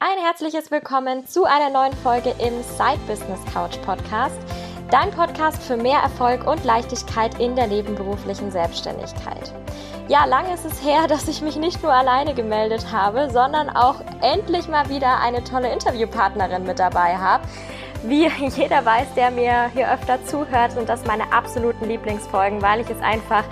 Ein herzliches Willkommen zu einer neuen Folge im Side Business Couch Podcast. Dein Podcast für mehr Erfolg und Leichtigkeit in der nebenberuflichen Selbstständigkeit. Ja, lange ist es her, dass ich mich nicht nur alleine gemeldet habe, sondern auch endlich mal wieder eine tolle Interviewpartnerin mit dabei habe. Wie jeder weiß, der mir hier öfter zuhört, sind das meine absoluten Lieblingsfolgen, weil ich es einfach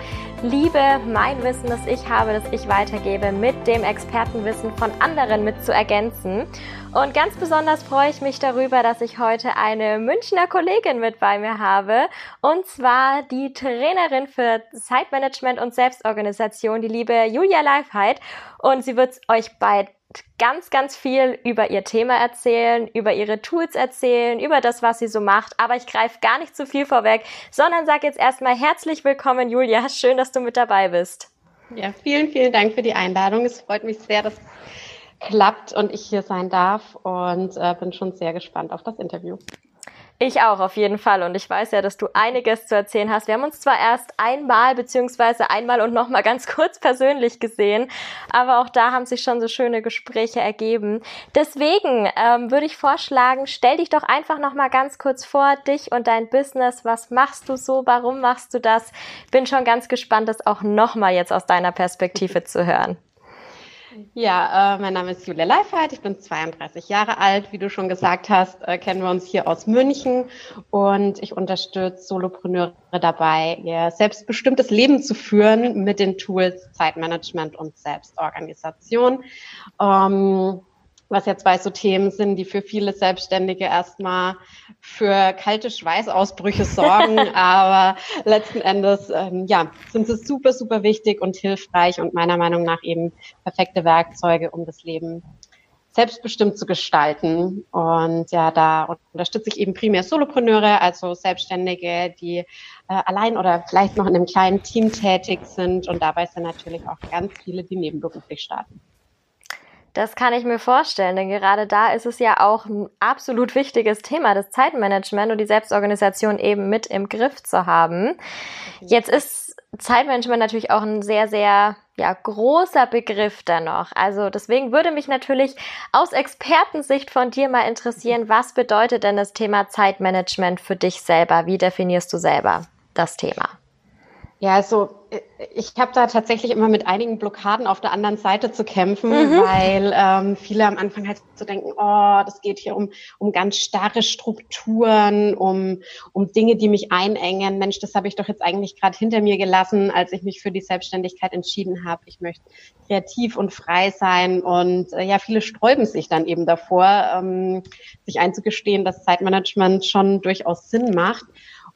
liebe, mein Wissen, das ich habe, das ich weitergebe, mit dem Expertenwissen von anderen mit zu ergänzen. Und ganz besonders freue ich mich darüber, dass ich heute eine Münchner Kollegin mit bei mir habe. Und zwar die Trainerin für Zeitmanagement und Selbstorganisation, die liebe Julia Leifheit. Und sie wird euch bei ganz, ganz viel über ihr Thema erzählen, über ihre Tools erzählen, über das, was sie so macht. Aber ich greife gar nicht zu viel vorweg, sondern sage jetzt erstmal herzlich willkommen, Julia. Schön, dass du mit dabei bist. Ja, vielen, vielen Dank für die Einladung. Es freut mich sehr, dass es klappt und ich hier sein darf und äh, bin schon sehr gespannt auf das Interview. Ich auch, auf jeden Fall. Und ich weiß ja, dass du einiges zu erzählen hast. Wir haben uns zwar erst einmal, beziehungsweise einmal und nochmal ganz kurz persönlich gesehen, aber auch da haben sich schon so schöne Gespräche ergeben. Deswegen ähm, würde ich vorschlagen, stell dich doch einfach nochmal ganz kurz vor, dich und dein Business. Was machst du so? Warum machst du das? Bin schon ganz gespannt, das auch nochmal jetzt aus deiner Perspektive zu hören. Ja, äh, mein Name ist Julia Leifert, ich bin 32 Jahre alt. Wie du schon gesagt hast, äh, kennen wir uns hier aus München und ich unterstütze Solopreneure dabei, ihr selbstbestimmtes Leben zu führen mit den Tools Zeitmanagement und Selbstorganisation. Ähm, was ja zwei so Themen sind, die für viele Selbstständige erstmal für kalte Schweißausbrüche sorgen. Aber letzten Endes, ähm, ja, sind sie super, super wichtig und hilfreich und meiner Meinung nach eben perfekte Werkzeuge, um das Leben selbstbestimmt zu gestalten. Und ja, da unterstütze ich eben primär Solopreneure, also Selbstständige, die äh, allein oder vielleicht noch in einem kleinen Team tätig sind. Und dabei sind natürlich auch ganz viele, die nebenberuflich starten. Das kann ich mir vorstellen, denn gerade da ist es ja auch ein absolut wichtiges Thema, das Zeitmanagement und die Selbstorganisation eben mit im Griff zu haben. Jetzt ist Zeitmanagement natürlich auch ein sehr, sehr ja, großer Begriff dennoch. Also deswegen würde mich natürlich aus Expertensicht von dir mal interessieren, was bedeutet denn das Thema Zeitmanagement für dich selber? Wie definierst du selber das Thema? Ja, also äh, ich habe da tatsächlich immer mit einigen Blockaden auf der anderen Seite zu kämpfen, mhm. weil ähm, viele am Anfang halt so denken, oh, das geht hier um, um ganz starre Strukturen, um, um Dinge, die mich einengen. Mensch, das habe ich doch jetzt eigentlich gerade hinter mir gelassen, als ich mich für die Selbstständigkeit entschieden habe. Ich möchte kreativ und frei sein und äh, ja, viele sträuben sich dann eben davor, ähm, sich einzugestehen, dass Zeitmanagement schon durchaus Sinn macht.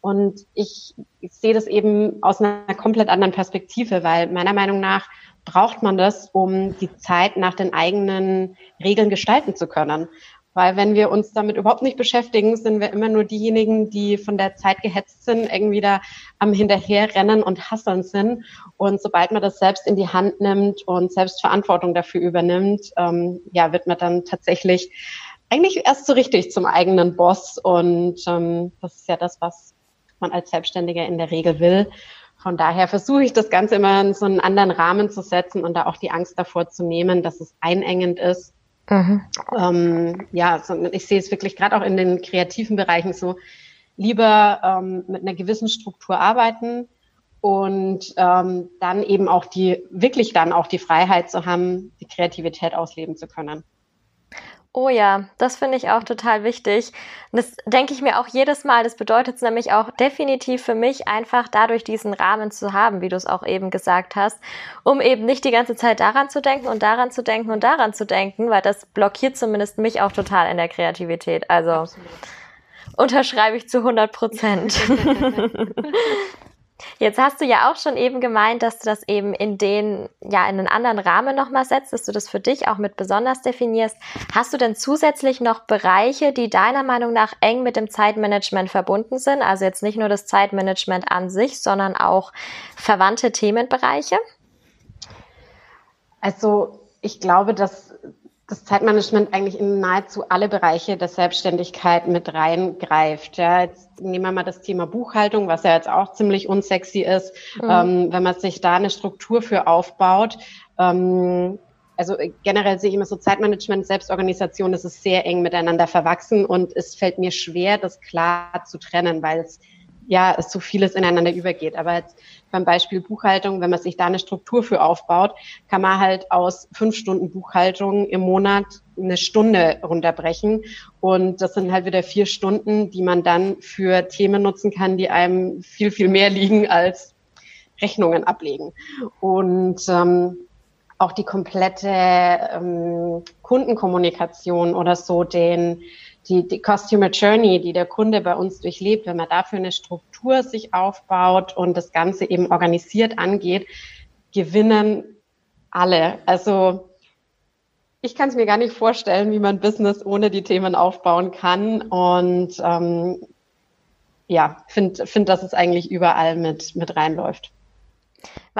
Und ich, ich sehe das eben aus einer komplett anderen Perspektive, weil meiner Meinung nach braucht man das, um die Zeit nach den eigenen Regeln gestalten zu können. Weil wenn wir uns damit überhaupt nicht beschäftigen, sind wir immer nur diejenigen, die von der Zeit gehetzt sind, irgendwie da am Hinterherrennen und Hasseln sind. Und sobald man das selbst in die Hand nimmt und selbst Verantwortung dafür übernimmt, ähm, ja, wird man dann tatsächlich eigentlich erst so richtig zum eigenen Boss. Und ähm, das ist ja das, was man als Selbstständiger in der Regel will. Von daher versuche ich das Ganze immer in so einen anderen Rahmen zu setzen und da auch die Angst davor zu nehmen, dass es einengend ist. Mhm. Ähm, ja, ich sehe es wirklich gerade auch in den kreativen Bereichen so, lieber ähm, mit einer gewissen Struktur arbeiten und ähm, dann eben auch die, wirklich dann auch die Freiheit zu haben, die Kreativität ausleben zu können. Oh ja, das finde ich auch total wichtig. Und das denke ich mir auch jedes Mal. Das bedeutet es nämlich auch definitiv für mich einfach dadurch diesen Rahmen zu haben, wie du es auch eben gesagt hast, um eben nicht die ganze Zeit daran zu denken und daran zu denken und daran zu denken, weil das blockiert zumindest mich auch total in der Kreativität. Also Absolut. unterschreibe ich zu 100 Prozent. Jetzt hast du ja auch schon eben gemeint, dass du das eben in den, ja, in einen anderen Rahmen nochmal setzt, dass du das für dich auch mit besonders definierst. Hast du denn zusätzlich noch Bereiche, die deiner Meinung nach eng mit dem Zeitmanagement verbunden sind? Also jetzt nicht nur das Zeitmanagement an sich, sondern auch verwandte Themenbereiche? Also ich glaube, dass das Zeitmanagement eigentlich in nahezu alle Bereiche der Selbstständigkeit mit reingreift. Ja, jetzt nehmen wir mal das Thema Buchhaltung, was ja jetzt auch ziemlich unsexy ist. Mhm. Ähm, wenn man sich da eine Struktur für aufbaut, ähm, also generell sehe ich immer so Zeitmanagement, Selbstorganisation, das ist sehr eng miteinander verwachsen und es fällt mir schwer, das klar zu trennen, weil es ja, es so vieles ineinander übergeht. Aber jetzt beim Beispiel Buchhaltung, wenn man sich da eine Struktur für aufbaut, kann man halt aus fünf Stunden Buchhaltung im Monat eine Stunde runterbrechen. Und das sind halt wieder vier Stunden, die man dann für Themen nutzen kann, die einem viel, viel mehr liegen als Rechnungen ablegen. Und ähm, auch die komplette ähm, Kundenkommunikation oder so, den die, die Customer Journey, die der Kunde bei uns durchlebt, wenn man dafür eine Struktur sich aufbaut und das Ganze eben organisiert angeht, gewinnen alle. Also ich kann es mir gar nicht vorstellen, wie man Business ohne die Themen aufbauen kann. Und ähm, ja, finde, find, dass es eigentlich überall mit, mit reinläuft.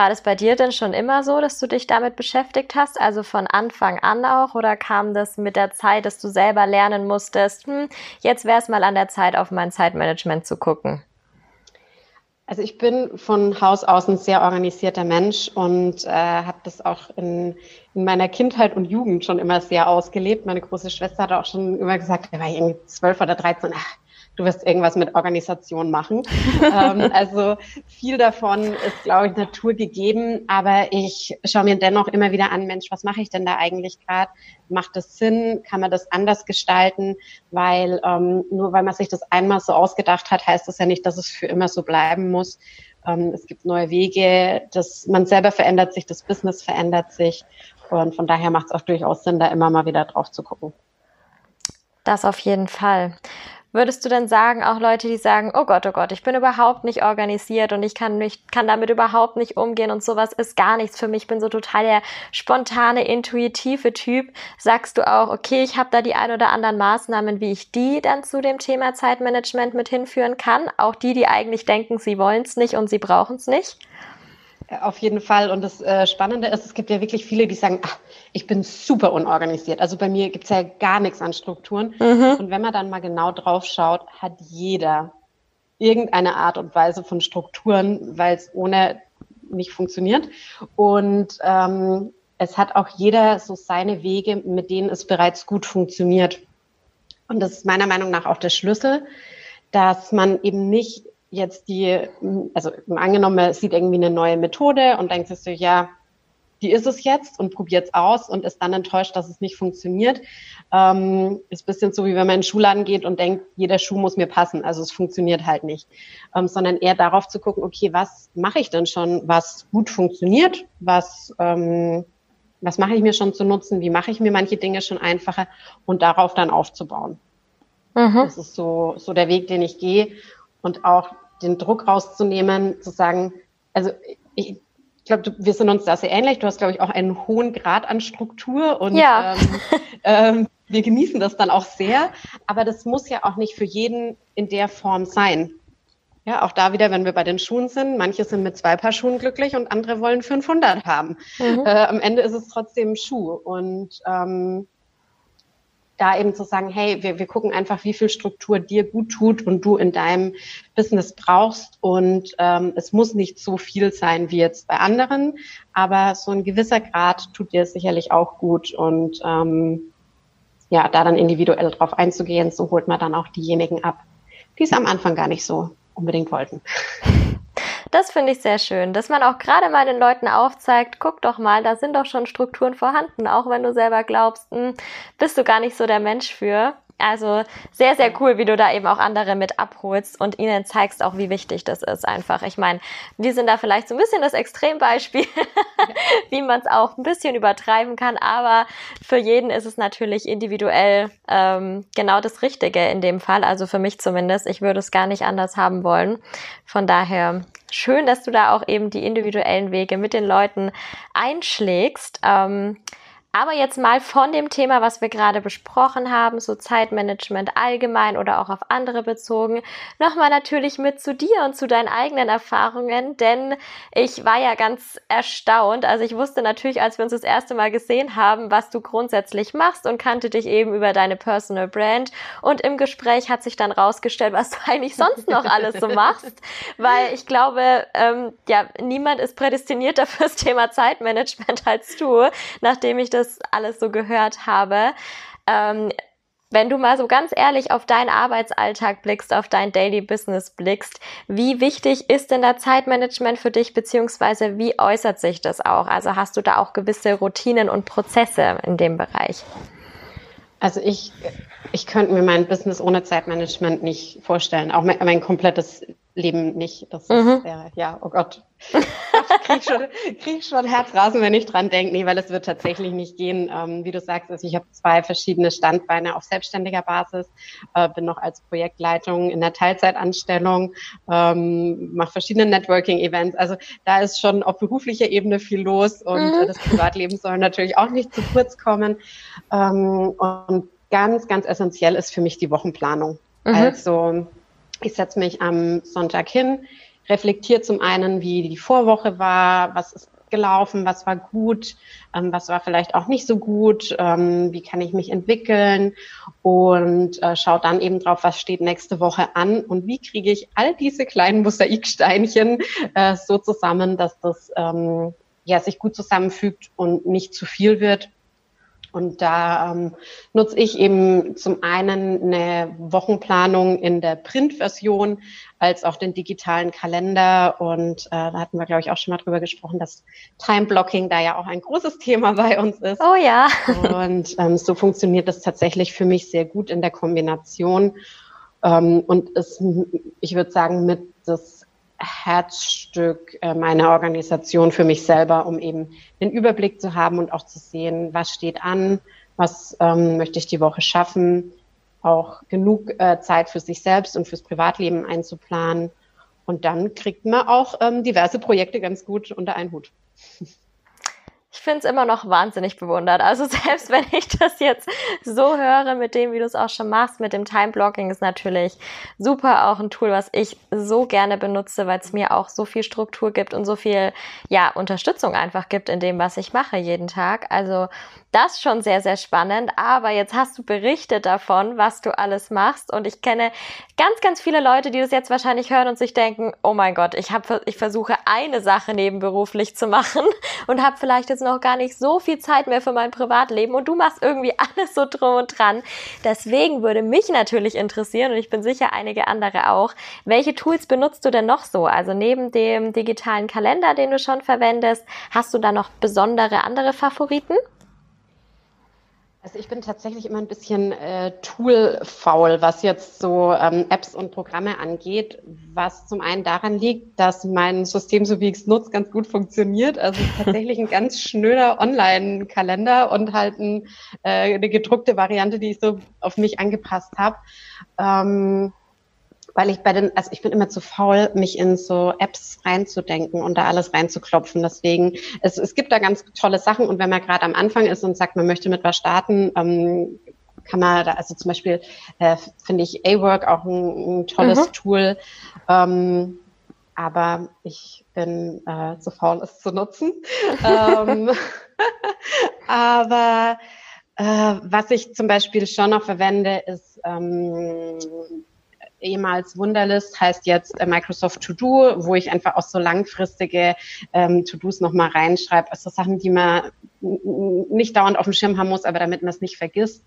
War das bei dir denn schon immer so, dass du dich damit beschäftigt hast? Also von Anfang an auch? Oder kam das mit der Zeit, dass du selber lernen musstest, hm, jetzt wäre es mal an der Zeit, auf mein Zeitmanagement zu gucken? Also ich bin von Haus aus ein sehr organisierter Mensch und äh, habe das auch in, in meiner Kindheit und Jugend schon immer sehr ausgelebt. Meine große Schwester hat auch schon immer gesagt, er war irgendwie zwölf oder dreizehn, ach, du wirst irgendwas mit Organisation machen. ähm, also viel davon ist, glaube ich, Natur gegeben, aber ich schaue mir dennoch immer wieder an, Mensch, was mache ich denn da eigentlich gerade? Macht das Sinn? Kann man das anders gestalten? Weil ähm, nur weil man sich das einmal so ausgedacht hat, heißt das ja nicht, dass es für immer so bleiben muss. Ähm, es gibt neue Wege, das, man selber verändert sich, das Business verändert sich. Und von daher macht es auch durchaus Sinn, da immer mal wieder drauf zu gucken. Das auf jeden Fall. Würdest du denn sagen, auch Leute, die sagen, oh Gott, oh Gott, ich bin überhaupt nicht organisiert und ich kann mich, kann damit überhaupt nicht umgehen und sowas ist gar nichts für mich, ich bin so total der spontane, intuitive Typ, sagst du auch, okay, ich habe da die ein oder anderen Maßnahmen, wie ich die dann zu dem Thema Zeitmanagement mit hinführen kann, auch die, die eigentlich denken, sie wollen es nicht und sie brauchen es nicht? Auf jeden Fall. Und das äh, Spannende ist, es gibt ja wirklich viele, die sagen, ach, ich bin super unorganisiert. Also bei mir gibt's ja gar nichts an Strukturen. Mhm. Und wenn man dann mal genau drauf schaut, hat jeder irgendeine Art und Weise von Strukturen, weil es ohne nicht funktioniert. Und ähm, es hat auch jeder so seine Wege, mit denen es bereits gut funktioniert. Und das ist meiner Meinung nach auch der Schlüssel, dass man eben nicht jetzt die, also angenommen, man sieht irgendwie eine neue Methode und denkt sich so, ja, die ist es jetzt und probiert es aus und ist dann enttäuscht, dass es nicht funktioniert. Ähm, ist bisschen so, wie wenn man in den Schuhladen geht und denkt, jeder Schuh muss mir passen. Also es funktioniert halt nicht. Ähm, sondern eher darauf zu gucken, okay, was mache ich denn schon, was gut funktioniert, was, ähm, was mache ich mir schon zu nutzen, wie mache ich mir manche Dinge schon einfacher und darauf dann aufzubauen. Mhm. Das ist so, so der Weg, den ich gehe und auch den Druck rauszunehmen, zu sagen, also ich, ich glaube, wir sind uns da sehr ähnlich. Du hast, glaube ich, auch einen hohen Grad an Struktur und ja. ähm, ähm, wir genießen das dann auch sehr. Aber das muss ja auch nicht für jeden in der Form sein. Ja, auch da wieder, wenn wir bei den Schuhen sind, manche sind mit zwei Paar Schuhen glücklich und andere wollen 500 haben. Mhm. Äh, am Ende ist es trotzdem ein Schuh und ähm, da eben zu sagen, hey, wir, wir gucken einfach, wie viel Struktur dir gut tut und du in deinem Business brauchst. Und ähm, es muss nicht so viel sein wie jetzt bei anderen, aber so ein gewisser Grad tut dir sicherlich auch gut. Und ähm, ja, da dann individuell drauf einzugehen, so holt man dann auch diejenigen ab, die es am Anfang gar nicht so unbedingt wollten. Das finde ich sehr schön, dass man auch gerade mal den Leuten aufzeigt, guck doch mal, da sind doch schon Strukturen vorhanden, auch wenn du selber glaubst, mh, hm, bist du gar nicht so der Mensch für. Also sehr, sehr cool, wie du da eben auch andere mit abholst und ihnen zeigst auch, wie wichtig das ist einfach. Ich meine, wir sind da vielleicht so ein bisschen das Extrembeispiel, wie man es auch ein bisschen übertreiben kann, aber für jeden ist es natürlich individuell ähm, genau das Richtige in dem Fall. Also für mich zumindest. Ich würde es gar nicht anders haben wollen. Von daher schön, dass du da auch eben die individuellen Wege mit den Leuten einschlägst. Ähm, aber jetzt mal von dem Thema, was wir gerade besprochen haben, so Zeitmanagement allgemein oder auch auf andere bezogen, nochmal natürlich mit zu dir und zu deinen eigenen Erfahrungen, denn ich war ja ganz erstaunt. Also ich wusste natürlich, als wir uns das erste Mal gesehen haben, was du grundsätzlich machst und kannte dich eben über deine Personal Brand. Und im Gespräch hat sich dann rausgestellt, was du eigentlich sonst noch alles so machst, weil ich glaube, ähm, ja, niemand ist prädestinierter fürs Thema Zeitmanagement als du, nachdem ich das das alles so gehört habe. Ähm, wenn du mal so ganz ehrlich auf deinen Arbeitsalltag blickst, auf dein Daily Business blickst, wie wichtig ist denn da Zeitmanagement für dich, beziehungsweise wie äußert sich das auch? Also hast du da auch gewisse Routinen und Prozesse in dem Bereich? Also ich, ich könnte mir mein Business ohne Zeitmanagement nicht vorstellen, auch mein, mein komplettes Leben nicht. Das mhm. ist ja, ja, oh Gott. krieg schon, krieg schon Herzrasen, wenn ich dran denke. Nee, weil es wird tatsächlich nicht gehen. Ähm, wie du sagst, also ich habe zwei verschiedene Standbeine auf selbstständiger Basis, äh, bin noch als Projektleitung in der Teilzeitanstellung, ähm, mache verschiedene Networking-Events. Also da ist schon auf beruflicher Ebene viel los und mhm. äh, das Privatleben soll natürlich auch nicht zu kurz kommen. Ähm, und ganz, ganz essentiell ist für mich die Wochenplanung. Mhm. Also ich setze mich am Sonntag hin, reflektiere zum einen, wie die Vorwoche war, was ist gelaufen, was war gut, ähm, was war vielleicht auch nicht so gut, ähm, wie kann ich mich entwickeln und äh, schaue dann eben drauf, was steht nächste Woche an und wie kriege ich all diese kleinen Mosaiksteinchen äh, so zusammen, dass das ähm, ja, sich gut zusammenfügt und nicht zu viel wird und da ähm, nutze ich eben zum einen eine Wochenplanung in der Printversion als auch den digitalen Kalender. Und äh, da hatten wir, glaube ich, auch schon mal drüber gesprochen, dass Time-Blocking da ja auch ein großes Thema bei uns ist. Oh ja. Und ähm, so funktioniert das tatsächlich für mich sehr gut in der Kombination. Ähm, und ist, ich würde sagen, mit das Herzstück meiner Organisation für mich selber, um eben den Überblick zu haben und auch zu sehen, was steht an, was ähm, möchte ich die Woche schaffen, auch genug äh, Zeit für sich selbst und fürs Privatleben einzuplanen. Und dann kriegt man auch ähm, diverse Projekte ganz gut unter einen Hut ich finde es immer noch wahnsinnig bewundert. Also selbst wenn ich das jetzt so höre mit dem, wie du es auch schon machst, mit dem Time-Blocking ist natürlich super auch ein Tool, was ich so gerne benutze, weil es mir auch so viel Struktur gibt und so viel, ja, Unterstützung einfach gibt in dem, was ich mache jeden Tag. Also das schon sehr, sehr spannend. Aber jetzt hast du berichtet davon, was du alles machst. Und ich kenne ganz, ganz viele Leute, die das jetzt wahrscheinlich hören und sich denken, oh mein Gott, ich, hab, ich versuche eine Sache nebenberuflich zu machen und habe vielleicht jetzt noch gar nicht so viel Zeit mehr für mein Privatleben. Und du machst irgendwie alles so drum und dran. Deswegen würde mich natürlich interessieren, und ich bin sicher einige andere auch, welche Tools benutzt du denn noch so? Also neben dem digitalen Kalender, den du schon verwendest, hast du da noch besondere andere Favoriten? Also ich bin tatsächlich immer ein bisschen äh, tool-faul, was jetzt so ähm, Apps und Programme angeht, was zum einen daran liegt, dass mein System, so wie ich es nutze, ganz gut funktioniert. Also tatsächlich ein ganz schnöder Online-Kalender und halt ein, äh, eine gedruckte Variante, die ich so auf mich angepasst habe. Ähm, weil ich bei den, also ich bin immer zu faul, mich in so Apps reinzudenken und da alles reinzuklopfen. Deswegen, es, es gibt da ganz tolle Sachen und wenn man gerade am Anfang ist und sagt, man möchte mit was starten, ähm, kann man da, also zum Beispiel äh, finde ich A-Work auch ein, ein tolles mhm. Tool. Ähm, aber ich bin äh, zu faul, es zu nutzen. ähm, aber äh, was ich zum Beispiel schon noch verwende, ist ähm, ehemals Wunderlist, heißt jetzt äh, Microsoft To Do, wo ich einfach auch so langfristige ähm, To-Dos nochmal reinschreibe. Also Sachen, die man nicht dauernd auf dem Schirm haben muss, aber damit man es nicht vergisst.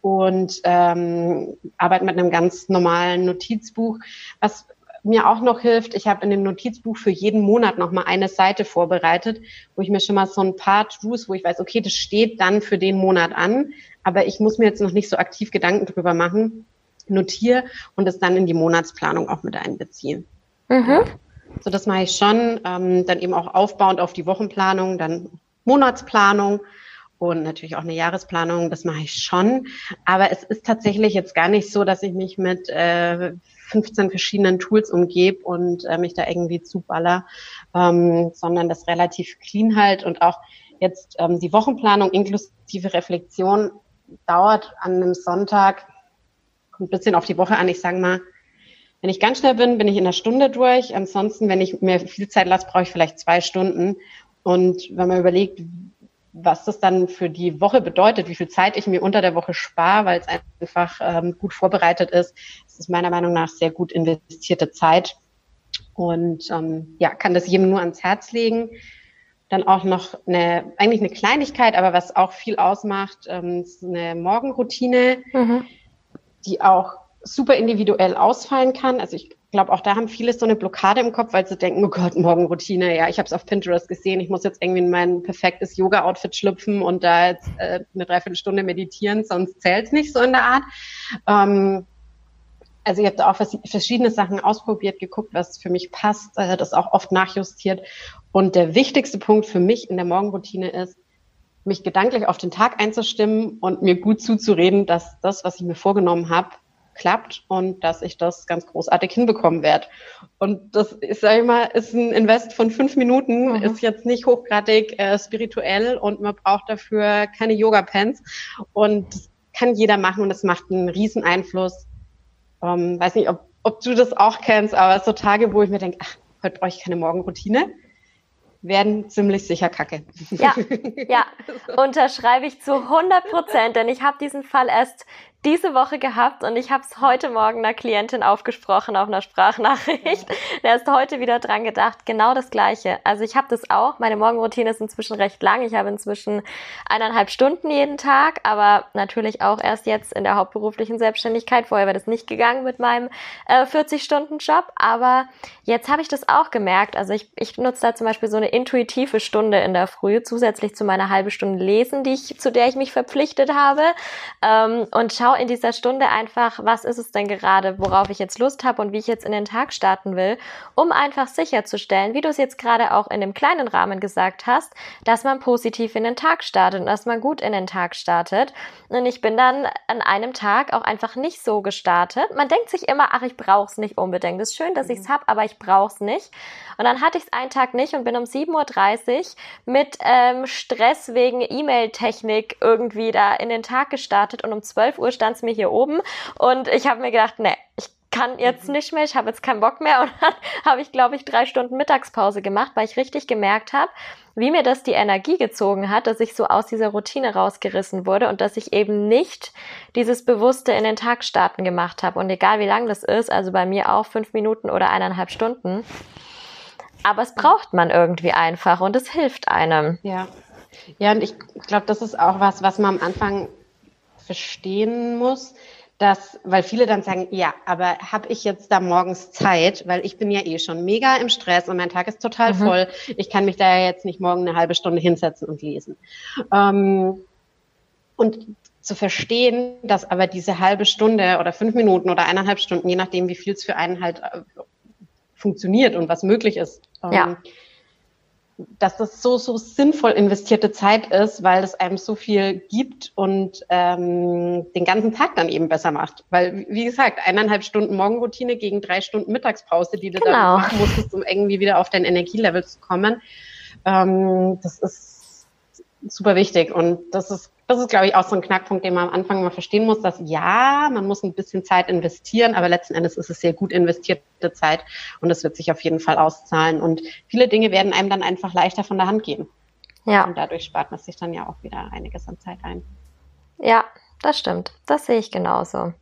Und ähm, arbeite mit einem ganz normalen Notizbuch, was mir auch noch hilft, ich habe in dem Notizbuch für jeden Monat nochmal eine Seite vorbereitet, wo ich mir schon mal so ein paar To-Dos, wo ich weiß, okay, das steht dann für den Monat an, aber ich muss mir jetzt noch nicht so aktiv Gedanken drüber machen, notiere und es dann in die Monatsplanung auch mit einbeziehen. Mhm. So, das mache ich schon. Ähm, dann eben auch aufbauend auf die Wochenplanung, dann Monatsplanung und natürlich auch eine Jahresplanung. Das mache ich schon. Aber es ist tatsächlich jetzt gar nicht so, dass ich mich mit äh, 15 verschiedenen Tools umgebe und äh, mich da irgendwie zuballer, ähm, sondern das relativ clean halt und auch jetzt ähm, die Wochenplanung inklusive Reflexion dauert an einem Sonntag kommt ein bisschen auf die Woche an. Ich sage mal, wenn ich ganz schnell bin, bin ich in einer Stunde durch. Ansonsten, wenn ich mir viel Zeit lasse, brauche ich vielleicht zwei Stunden. Und wenn man überlegt, was das dann für die Woche bedeutet, wie viel Zeit ich mir unter der Woche spare, weil es einfach ähm, gut vorbereitet ist, das ist meiner Meinung nach sehr gut investierte Zeit. Und ähm, ja, kann das jedem nur ans Herz legen. Dann auch noch eine, eigentlich eine Kleinigkeit, aber was auch viel ausmacht, ähm, ist eine Morgenroutine, mhm. Die auch super individuell ausfallen kann. Also ich glaube, auch da haben viele so eine Blockade im Kopf, weil sie denken, oh Gott, Morgenroutine, ja, ich habe es auf Pinterest gesehen, ich muss jetzt irgendwie in mein perfektes Yoga-Outfit schlüpfen und da jetzt äh, eine Dreiviertelstunde meditieren, sonst zählt nicht so in der Art. Ähm, also ich habe da auch verschiedene Sachen ausprobiert, geguckt, was für mich passt, äh, das auch oft nachjustiert. Und der wichtigste Punkt für mich in der Morgenroutine ist, mich gedanklich auf den Tag einzustimmen und mir gut zuzureden, dass das, was ich mir vorgenommen habe, klappt und dass ich das ganz großartig hinbekommen werde. Und das ist, sag ich mal, ist ein Invest von fünf Minuten, mhm. ist jetzt nicht hochgradig äh, spirituell und man braucht dafür keine Yoga-Pants. Und das kann jeder machen und es macht einen riesen Einfluss ähm, weiß nicht, ob, ob du das auch kennst, aber so Tage, wo ich mir denke, ach, heute brauche ich keine Morgenroutine, werden ziemlich sicher kacke. Ja, ja, unterschreibe ich zu 100 Prozent, denn ich habe diesen Fall erst diese Woche gehabt und ich habe es heute Morgen einer Klientin aufgesprochen auf einer Sprachnachricht. Der ist heute wieder dran gedacht, genau das Gleiche. Also ich habe das auch. Meine Morgenroutine ist inzwischen recht lang. Ich habe inzwischen eineinhalb Stunden jeden Tag, aber natürlich auch erst jetzt in der hauptberuflichen Selbstständigkeit. Vorher wäre das nicht gegangen mit meinem äh, 40-Stunden-Job. Aber jetzt habe ich das auch gemerkt. Also ich, ich nutze da zum Beispiel so eine intuitive Stunde in der Früh, zusätzlich zu meiner halben Stunde Lesen, die ich, zu der ich mich verpflichtet habe. Ähm, und schaue in dieser Stunde einfach, was ist es denn gerade, worauf ich jetzt Lust habe und wie ich jetzt in den Tag starten will, um einfach sicherzustellen, wie du es jetzt gerade auch in dem kleinen Rahmen gesagt hast, dass man positiv in den Tag startet und dass man gut in den Tag startet. Und ich bin dann an einem Tag auch einfach nicht so gestartet. Man denkt sich immer, ach, ich brauche es nicht unbedingt. Es ist schön, dass ich es mhm. habe, aber ich brauche es nicht. Und dann hatte ich es einen Tag nicht und bin um 7.30 Uhr mit ähm, Stress wegen E-Mail-Technik irgendwie da in den Tag gestartet und um 12 Uhr stand es mir hier oben und ich habe mir gedacht, nee, ich kann jetzt mhm. nicht mehr, ich habe jetzt keinen Bock mehr und dann habe ich, glaube ich, drei Stunden Mittagspause gemacht, weil ich richtig gemerkt habe, wie mir das die Energie gezogen hat, dass ich so aus dieser Routine rausgerissen wurde und dass ich eben nicht dieses Bewusste in den Tag starten gemacht habe. Und egal wie lang das ist, also bei mir auch fünf Minuten oder eineinhalb Stunden, aber es braucht man irgendwie einfach und es hilft einem. Ja. Ja, und ich glaube, das ist auch was, was man am Anfang verstehen muss, dass, weil viele dann sagen, ja, aber habe ich jetzt da morgens Zeit, weil ich bin ja eh schon mega im Stress und mein Tag ist total mhm. voll. Ich kann mich da ja jetzt nicht morgen eine halbe Stunde hinsetzen und lesen. Ähm, und zu verstehen, dass aber diese halbe Stunde oder fünf Minuten oder eineinhalb Stunden, je nachdem, wie viel es für einen halt äh, funktioniert und was möglich ist, ähm, ja. dass das so, so sinnvoll investierte Zeit ist, weil es einem so viel gibt und ähm, den ganzen Tag dann eben besser macht. Weil, wie gesagt, eineinhalb Stunden Morgenroutine gegen drei Stunden Mittagspause, die du genau. dann machen musstest, um irgendwie wieder auf dein Energielevel zu kommen, ähm, das ist super wichtig. Und das ist das ist, glaube ich, auch so ein Knackpunkt, den man am Anfang mal verstehen muss, dass ja, man muss ein bisschen Zeit investieren, aber letzten Endes ist es sehr gut investierte Zeit und es wird sich auf jeden Fall auszahlen. Und viele Dinge werden einem dann einfach leichter von der Hand gehen. Ja. Und dadurch spart man sich dann ja auch wieder einiges an Zeit ein. Ja, das stimmt. Das sehe ich genauso.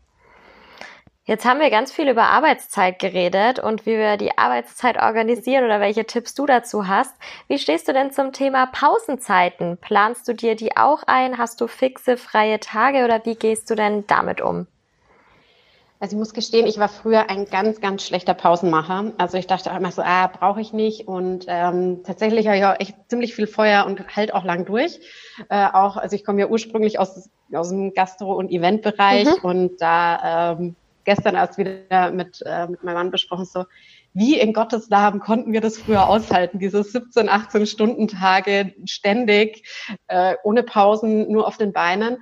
Jetzt haben wir ganz viel über Arbeitszeit geredet und wie wir die Arbeitszeit organisieren oder welche Tipps du dazu hast. Wie stehst du denn zum Thema Pausenzeiten? Planst du dir die auch ein? Hast du fixe freie Tage oder wie gehst du denn damit um? Also ich muss gestehen, ich war früher ein ganz, ganz schlechter Pausenmacher. Also ich dachte auch immer so, ah, brauche ich nicht. Und ähm, tatsächlich habe ich auch echt ziemlich viel Feuer und halt auch lang durch. Äh, auch, also ich komme ja ursprünglich aus, aus dem Gastro- und Eventbereich mhm. und da ähm, gestern erst wieder mit, äh, mit meinem Mann besprochen, so, wie in Gottes Namen konnten wir das früher aushalten, diese 17, 18 Stunden Tage ständig, äh, ohne Pausen, nur auf den Beinen.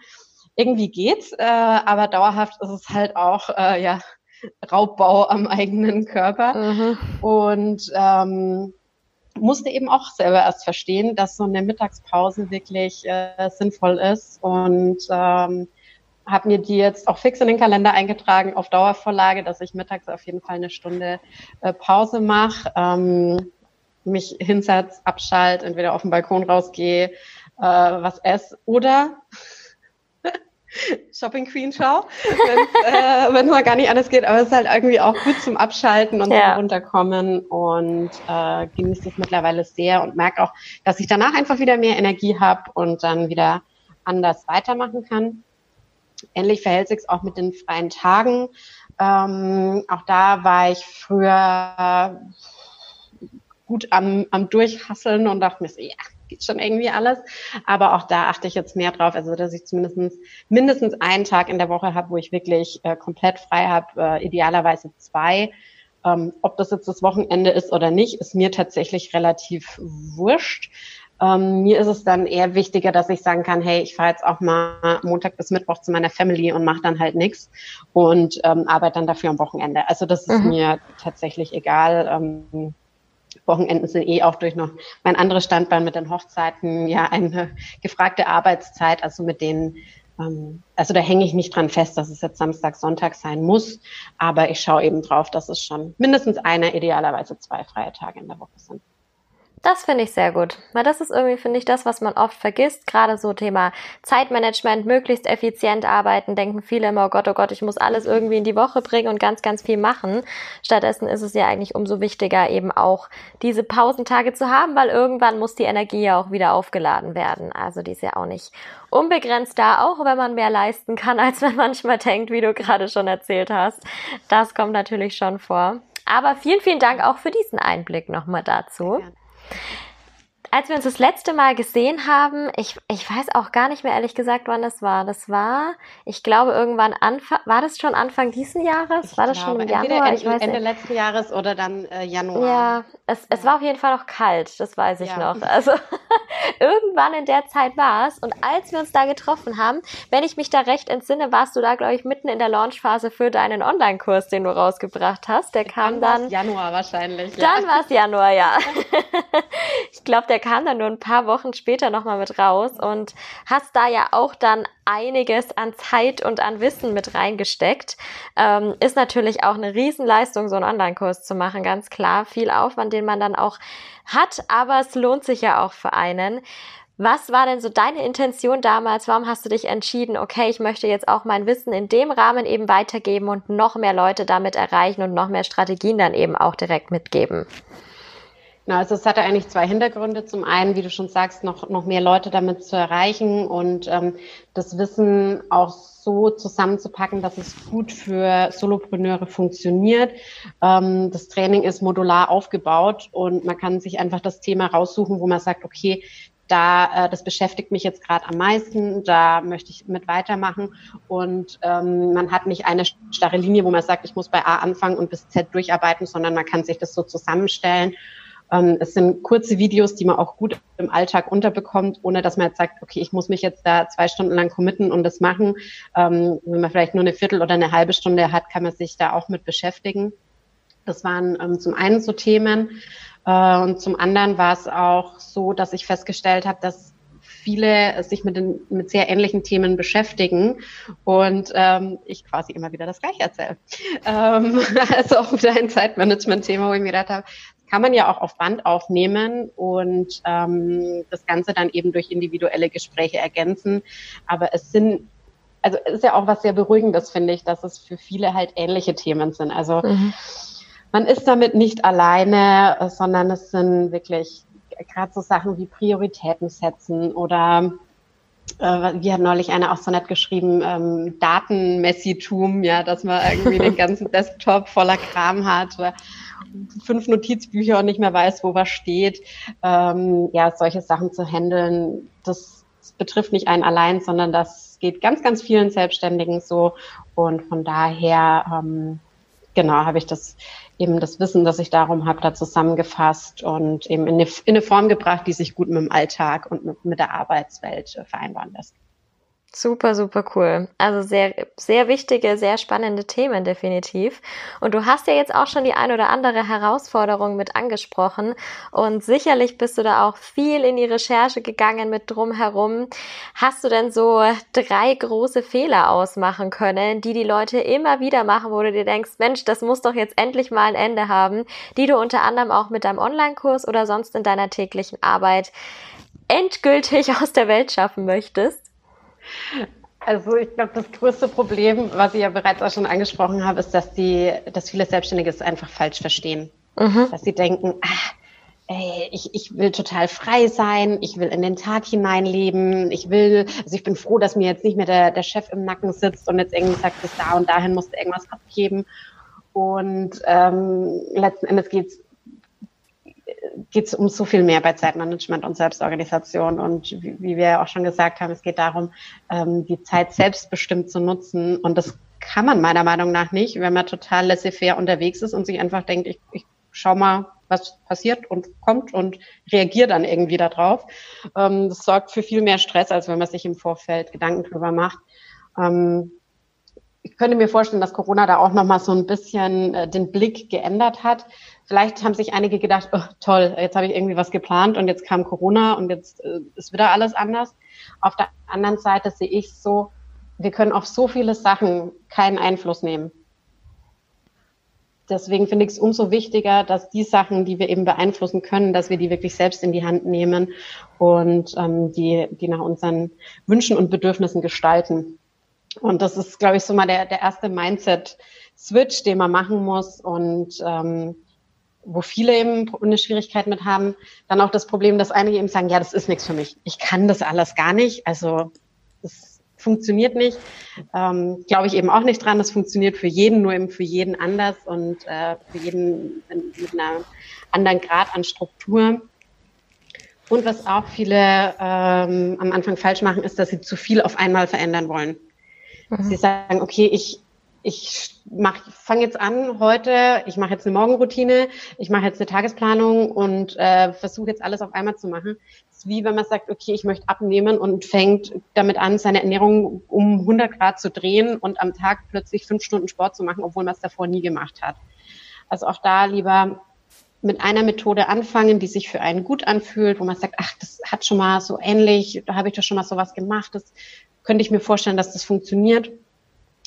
Irgendwie geht's, äh, aber dauerhaft ist es halt auch, äh, ja, Raubbau am eigenen Körper. Mhm. Und ähm, musste eben auch selber erst verstehen, dass so eine Mittagspause wirklich äh, sinnvoll ist und ähm, habe mir die jetzt auch fix in den Kalender eingetragen auf Dauervorlage, dass ich mittags auf jeden Fall eine Stunde äh, Pause mache, ähm, mich hinsetz, abschalt, entweder auf den Balkon rausgehe, äh, was esse oder Shopping Queen Show, äh, wenn mal gar nicht anders geht. Aber es ist halt irgendwie auch gut zum Abschalten und ja. zum Runterkommen und äh, genieße es mittlerweile sehr und merke auch, dass ich danach einfach wieder mehr Energie habe und dann wieder anders weitermachen kann. Ähnlich verhält sich auch mit den freien Tagen. Ähm, auch da war ich früher gut am, am Durchhasseln und dachte mir so, ja, geht schon irgendwie alles. Aber auch da achte ich jetzt mehr drauf, also dass ich zumindest mindestens einen Tag in der Woche habe, wo ich wirklich äh, komplett frei habe, äh, idealerweise zwei. Ähm, ob das jetzt das Wochenende ist oder nicht, ist mir tatsächlich relativ wurscht. Ähm, mir ist es dann eher wichtiger, dass ich sagen kann, hey, ich fahre jetzt auch mal Montag bis Mittwoch zu meiner Family und mache dann halt nichts und ähm, arbeite dann dafür am Wochenende. Also das ist mhm. mir tatsächlich egal. Ähm, Wochenenden sind eh auch durch noch mein anderes Standbein mit den Hochzeiten ja eine gefragte Arbeitszeit, also mit denen ähm, also da hänge ich nicht dran fest, dass es jetzt Samstag, Sonntag sein muss, aber ich schaue eben drauf, dass es schon mindestens eine, idealerweise zwei freie Tage in der Woche sind. Das finde ich sehr gut, weil das ist irgendwie, finde ich, das, was man oft vergisst. Gerade so Thema Zeitmanagement, möglichst effizient arbeiten, denken viele immer, oh Gott, oh Gott, ich muss alles irgendwie in die Woche bringen und ganz, ganz viel machen. Stattdessen ist es ja eigentlich umso wichtiger, eben auch diese Pausentage zu haben, weil irgendwann muss die Energie ja auch wieder aufgeladen werden. Also die ist ja auch nicht unbegrenzt da, auch wenn man mehr leisten kann, als man manchmal denkt, wie du gerade schon erzählt hast. Das kommt natürlich schon vor. Aber vielen, vielen Dank auch für diesen Einblick nochmal dazu. Als wir uns das letzte Mal gesehen haben, ich, ich weiß auch gar nicht mehr ehrlich gesagt, wann das war. Das war, ich glaube, irgendwann Anfang, war das schon Anfang diesen Jahres? Ich war das glaube, schon im Januar? Ende, ich weiß Ende nicht. letzten Jahres oder dann äh, Januar. Ja, es, es war auf jeden Fall noch kalt, das weiß ich ja. noch. Also irgendwann in der Zeit war es. Und als wir uns da getroffen haben, wenn ich mich da recht entsinne, warst du da, glaube ich, mitten in der Launchphase für deinen Online-Kurs, den du rausgebracht hast. Der kam dann. dann Januar wahrscheinlich. Ja. Dann war es Januar, ja. ich glaube, der kam dann nur ein paar Wochen später nochmal mit raus und hast da ja auch dann einiges an Zeit und an Wissen mit reingesteckt. Ähm, ist natürlich auch eine Riesenleistung, so einen Online-Kurs zu machen, ganz klar. Viel Aufwand, den man dann auch hat, aber es lohnt sich ja auch für einen. Was war denn so deine Intention damals? Warum hast du dich entschieden, okay, ich möchte jetzt auch mein Wissen in dem Rahmen eben weitergeben und noch mehr Leute damit erreichen und noch mehr Strategien dann eben auch direkt mitgeben? Genau, also es hatte eigentlich zwei Hintergründe. Zum einen, wie du schon sagst, noch, noch mehr Leute damit zu erreichen und ähm, das Wissen auch so zusammenzupacken, dass es gut für Solopreneure funktioniert. Ähm, das Training ist modular aufgebaut und man kann sich einfach das Thema raussuchen, wo man sagt, okay, da, äh, das beschäftigt mich jetzt gerade am meisten, da möchte ich mit weitermachen. Und ähm, man hat nicht eine starre Linie, wo man sagt, ich muss bei A anfangen und bis Z durcharbeiten, sondern man kann sich das so zusammenstellen es sind kurze Videos, die man auch gut im Alltag unterbekommt, ohne dass man jetzt sagt, okay, ich muss mich jetzt da zwei Stunden lang committen und das machen. Ähm, wenn man vielleicht nur eine Viertel oder eine halbe Stunde hat, kann man sich da auch mit beschäftigen. Das waren ähm, zum einen so Themen. Äh, und zum anderen war es auch so, dass ich festgestellt habe, dass viele sich mit, den, mit sehr ähnlichen Themen beschäftigen und ähm, ich quasi immer wieder das Gleiche erzähle. Ähm, also auch wieder ein Zeitmanagement-Thema, wo ich mir gedacht habe, kann man ja auch auf Band aufnehmen und ähm, das Ganze dann eben durch individuelle Gespräche ergänzen. Aber es sind also es ist ja auch was sehr Beruhigendes, finde ich, dass es für viele halt ähnliche Themen sind. Also mhm. man ist damit nicht alleine, sondern es sind wirklich gerade so Sachen wie Prioritäten setzen oder äh, wie hat neulich einer auch so nett geschrieben, ähm, Datenmessitum, ja, dass man irgendwie den ganzen Desktop voller Kram hat. Fünf Notizbücher und nicht mehr weiß, wo was steht. Ähm, ja, solche Sachen zu handeln, das, das betrifft nicht einen allein, sondern das geht ganz, ganz vielen Selbstständigen so. Und von daher, ähm, genau, habe ich das eben das Wissen, das ich darum habe, da zusammengefasst und eben in eine, in eine Form gebracht, die sich gut mit dem Alltag und mit, mit der Arbeitswelt äh, vereinbaren lässt. Super, super cool. Also sehr, sehr wichtige, sehr spannende Themen definitiv. Und du hast ja jetzt auch schon die ein oder andere Herausforderung mit angesprochen. Und sicherlich bist du da auch viel in die Recherche gegangen mit drumherum. Hast du denn so drei große Fehler ausmachen können, die die Leute immer wieder machen, wo du dir denkst, Mensch, das muss doch jetzt endlich mal ein Ende haben, die du unter anderem auch mit deinem Online-Kurs oder sonst in deiner täglichen Arbeit endgültig aus der Welt schaffen möchtest? Also ich glaube, das größte Problem, was ich ja bereits auch schon angesprochen habe, ist, dass die, dass viele Selbstständige es einfach falsch verstehen. Mhm. Dass sie denken, ah, ey, ich, ich will total frei sein, ich will in den Tag hineinleben, ich will, also ich bin froh, dass mir jetzt nicht mehr der, der Chef im Nacken sitzt und jetzt irgendwie sagt, bis da und dahin musst du irgendwas abgeben. Und ähm, letzten Endes geht's geht es um so viel mehr bei Zeitmanagement und Selbstorganisation. Und wie, wie wir auch schon gesagt haben, es geht darum, ähm, die Zeit selbstbestimmt zu nutzen. Und das kann man meiner Meinung nach nicht, wenn man total laissez-faire unterwegs ist und sich einfach denkt, ich, ich schau mal, was passiert und kommt und reagiere dann irgendwie darauf. Ähm, das sorgt für viel mehr Stress, als wenn man sich im Vorfeld Gedanken drüber macht. Ähm, ich könnte mir vorstellen, dass Corona da auch nochmal so ein bisschen äh, den Blick geändert hat. Vielleicht haben sich einige gedacht, oh, toll, jetzt habe ich irgendwie was geplant und jetzt kam Corona und jetzt äh, ist wieder alles anders. Auf der anderen Seite sehe ich so, wir können auf so viele Sachen keinen Einfluss nehmen. Deswegen finde ich es umso wichtiger, dass die Sachen, die wir eben beeinflussen können, dass wir die wirklich selbst in die Hand nehmen und ähm, die, die nach unseren Wünschen und Bedürfnissen gestalten. Und das ist, glaube ich, so mal der, der erste Mindset-Switch, den man machen muss und ähm, wo viele eben eine Schwierigkeit mit haben. Dann auch das Problem, dass einige eben sagen, ja, das ist nichts für mich. Ich kann das alles gar nicht. Also das funktioniert nicht. Ähm, Glaube ich eben auch nicht dran. Das funktioniert für jeden, nur eben für jeden anders und äh, für jeden mit einer anderen Grad an Struktur. Und was auch viele ähm, am Anfang falsch machen, ist, dass sie zu viel auf einmal verändern wollen. Mhm. Sie sagen, okay, ich ich mach, fange jetzt an heute, ich mache jetzt eine Morgenroutine, ich mache jetzt eine Tagesplanung und äh, versuche jetzt alles auf einmal zu machen. Das ist wie wenn man sagt, okay, ich möchte abnehmen und fängt damit an, seine Ernährung um 100 Grad zu drehen und am Tag plötzlich fünf Stunden Sport zu machen, obwohl man es davor nie gemacht hat. Also auch da lieber mit einer Methode anfangen, die sich für einen gut anfühlt, wo man sagt, ach, das hat schon mal so ähnlich, da habe ich doch schon mal sowas gemacht, das könnte ich mir vorstellen, dass das funktioniert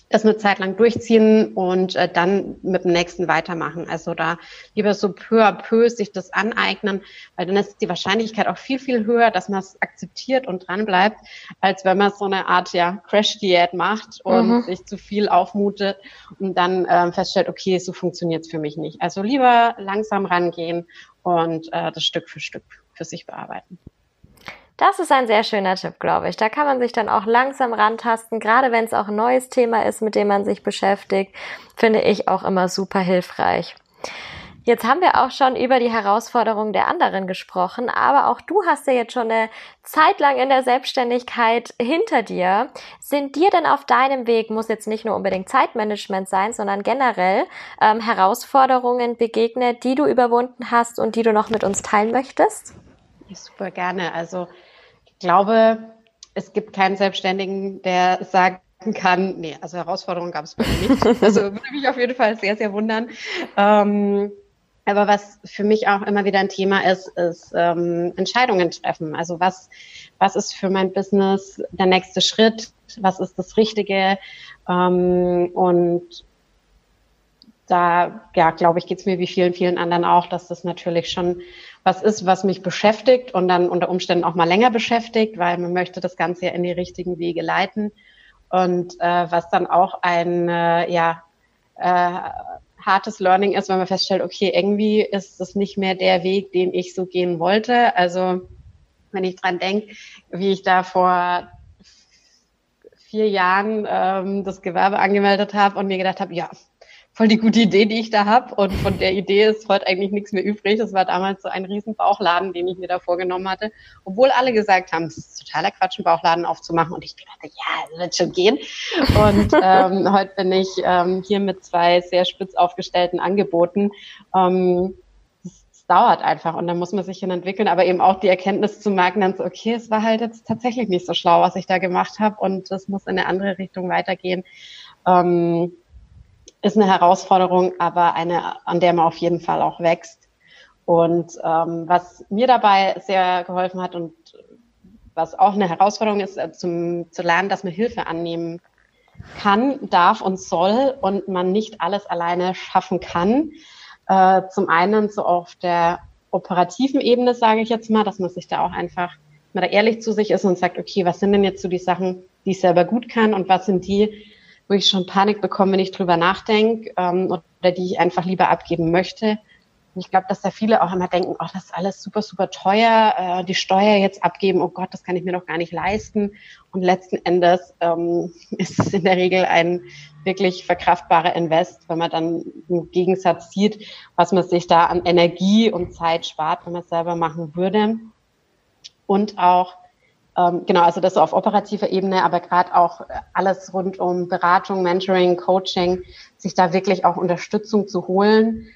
das eine Zeit lang durchziehen und äh, dann mit dem nächsten weitermachen. Also da lieber so peu à peu sich das aneignen, weil dann ist die Wahrscheinlichkeit auch viel, viel höher, dass man es akzeptiert und dran bleibt, als wenn man so eine Art ja Crash-Diät macht und mhm. sich zu viel aufmutet und dann äh, feststellt, okay, so funktioniert es für mich nicht. Also lieber langsam rangehen und äh, das Stück für Stück für sich bearbeiten. Das ist ein sehr schöner Tipp, glaube ich. Da kann man sich dann auch langsam rantasten, gerade wenn es auch ein neues Thema ist, mit dem man sich beschäftigt, finde ich auch immer super hilfreich. Jetzt haben wir auch schon über die Herausforderungen der anderen gesprochen, aber auch du hast ja jetzt schon eine Zeit lang in der Selbstständigkeit hinter dir. Sind dir denn auf deinem Weg, muss jetzt nicht nur unbedingt Zeitmanagement sein, sondern generell ähm, Herausforderungen begegnet, die du überwunden hast und die du noch mit uns teilen möchtest? Super gerne. Also glaube, es gibt keinen Selbstständigen, der sagen kann, nee, also Herausforderungen gab es bei mir nicht. Also würde mich auf jeden Fall sehr, sehr wundern. Ähm, aber was für mich auch immer wieder ein Thema ist, ist ähm, Entscheidungen treffen. Also was, was ist für mein Business der nächste Schritt? Was ist das Richtige? Ähm, und da, ja, glaube ich, geht es mir wie vielen, vielen anderen auch, dass das natürlich schon was ist, was mich beschäftigt und dann unter Umständen auch mal länger beschäftigt, weil man möchte das Ganze ja in die richtigen Wege leiten. Und äh, was dann auch ein äh, ja, äh, hartes Learning ist, wenn man feststellt, okay, irgendwie ist das nicht mehr der Weg, den ich so gehen wollte. Also wenn ich dran denke, wie ich da vor vier Jahren ähm, das Gewerbe angemeldet habe und mir gedacht habe, ja, voll die gute Idee, die ich da habe. Und von der Idee ist heute eigentlich nichts mehr übrig. Das war damals so ein riesen Bauchladen, den ich mir da vorgenommen hatte. Obwohl alle gesagt haben, es ist totaler Quatsch, einen Bauchladen aufzumachen. Und ich dachte, ja, das wird schon gehen. Und ähm, heute bin ich ähm, hier mit zwei sehr spitz aufgestellten Angeboten. Ähm, es dauert einfach und dann muss man sich hin entwickeln, aber eben auch die Erkenntnis zu merken, dann so, okay, es war halt jetzt tatsächlich nicht so schlau, was ich da gemacht habe und das muss in eine andere Richtung weitergehen. Ähm, ist eine Herausforderung, aber eine, an der man auf jeden Fall auch wächst. Und ähm, was mir dabei sehr geholfen hat und was auch eine Herausforderung ist, äh, zum, zu lernen, dass man Hilfe annehmen kann, darf und soll und man nicht alles alleine schaffen kann. Äh, zum einen so auf der operativen Ebene, sage ich jetzt mal, dass man sich da auch einfach mal da ehrlich zu sich ist und sagt, okay, was sind denn jetzt so die Sachen, die ich selber gut kann und was sind die, wo ich schon Panik bekomme, wenn ich drüber nachdenke ähm, oder die ich einfach lieber abgeben möchte. Und ich glaube, dass da viele auch immer denken, oh, das ist alles super, super teuer, äh, die Steuer jetzt abgeben, oh Gott, das kann ich mir doch gar nicht leisten. Und letzten Endes ähm, ist es in der Regel ein wirklich verkraftbarer Invest, wenn man dann im Gegensatz sieht, was man sich da an Energie und Zeit spart, wenn man es selber machen würde. Und auch ähm, genau, also das so auf operativer Ebene, aber gerade auch alles rund um Beratung, Mentoring, Coaching, sich da wirklich auch Unterstützung zu holen,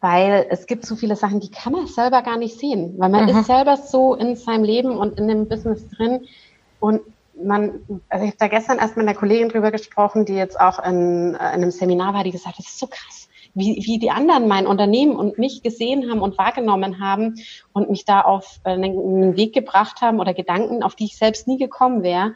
weil es gibt so viele Sachen, die kann man selber gar nicht sehen, weil man mhm. ist selber so in seinem Leben und in dem Business drin. Und man, also ich habe da gestern erst mit einer Kollegin drüber gesprochen, die jetzt auch in, äh, in einem Seminar war, die gesagt hat, das ist so krass, wie, wie die anderen mein Unternehmen und mich gesehen haben und wahrgenommen haben und mich da auf äh, einen Weg gebracht haben oder Gedanken, auf die ich selbst nie gekommen wäre.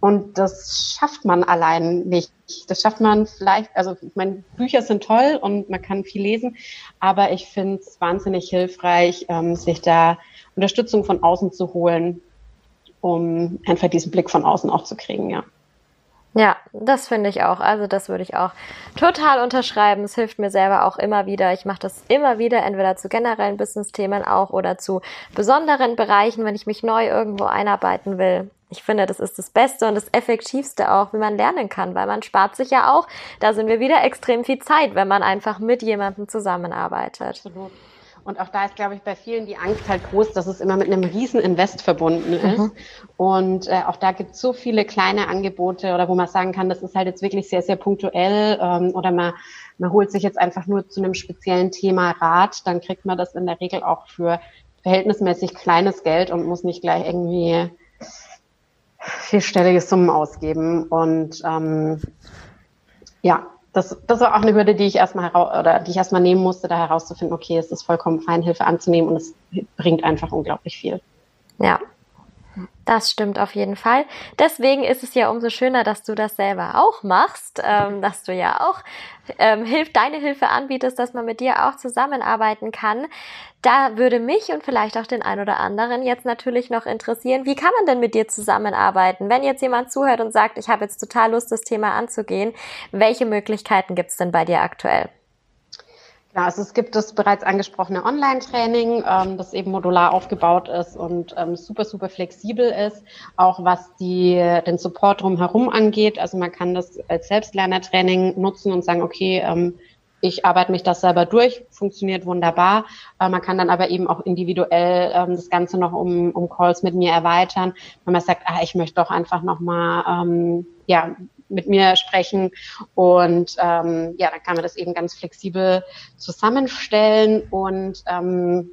Und das schafft man allein nicht. Das schafft man vielleicht, also ich meine, Bücher sind toll und man kann viel lesen, aber ich finde es wahnsinnig hilfreich, ähm, sich da Unterstützung von außen zu holen, um einfach diesen Blick von außen auch zu kriegen, ja. Ja, das finde ich auch. Also das würde ich auch total unterschreiben. Es hilft mir selber auch immer wieder. Ich mache das immer wieder, entweder zu generellen Business-Themen auch oder zu besonderen Bereichen, wenn ich mich neu irgendwo einarbeiten will ich finde, das ist das Beste und das Effektivste auch, wie man lernen kann, weil man spart sich ja auch, da sind wir wieder extrem viel Zeit, wenn man einfach mit jemandem zusammenarbeitet. Absolut. Und auch da ist, glaube ich, bei vielen die Angst halt groß, dass es immer mit einem riesen Invest verbunden ist. Mhm. Und äh, auch da gibt es so viele kleine Angebote oder wo man sagen kann, das ist halt jetzt wirklich sehr, sehr punktuell ähm, oder man, man holt sich jetzt einfach nur zu einem speziellen Thema Rat, dann kriegt man das in der Regel auch für verhältnismäßig kleines Geld und muss nicht gleich irgendwie vierstellige Summen ausgeben. Und ähm, ja, das, das war auch eine Hürde, die ich erstmal oder die ich erstmal nehmen musste, da herauszufinden, okay, es ist vollkommen fein, Hilfe anzunehmen und es bringt einfach unglaublich viel. Ja, das stimmt auf jeden Fall. Deswegen ist es ja umso schöner, dass du das selber auch machst, ähm, dass du ja auch ähm, hilf, deine Hilfe anbietest, dass man mit dir auch zusammenarbeiten kann. Da würde mich und vielleicht auch den ein oder anderen jetzt natürlich noch interessieren, wie kann man denn mit dir zusammenarbeiten? Wenn jetzt jemand zuhört und sagt, ich habe jetzt total Lust, das Thema anzugehen, welche Möglichkeiten gibt es denn bei dir aktuell? Ja, also es gibt das bereits angesprochene Online-Training, ähm, das eben modular aufgebaut ist und ähm, super, super flexibel ist, auch was die, den Support drumherum angeht. Also man kann das als Selbstlernertraining nutzen und sagen, okay, ähm, ich arbeite mich das selber durch, funktioniert wunderbar. Äh, man kann dann aber eben auch individuell ähm, das Ganze noch um, um Calls mit mir erweitern, wenn man sagt, ah, ich möchte doch einfach nochmal ähm, ja, mit mir sprechen. Und ähm, ja, dann kann man das eben ganz flexibel zusammenstellen und ähm,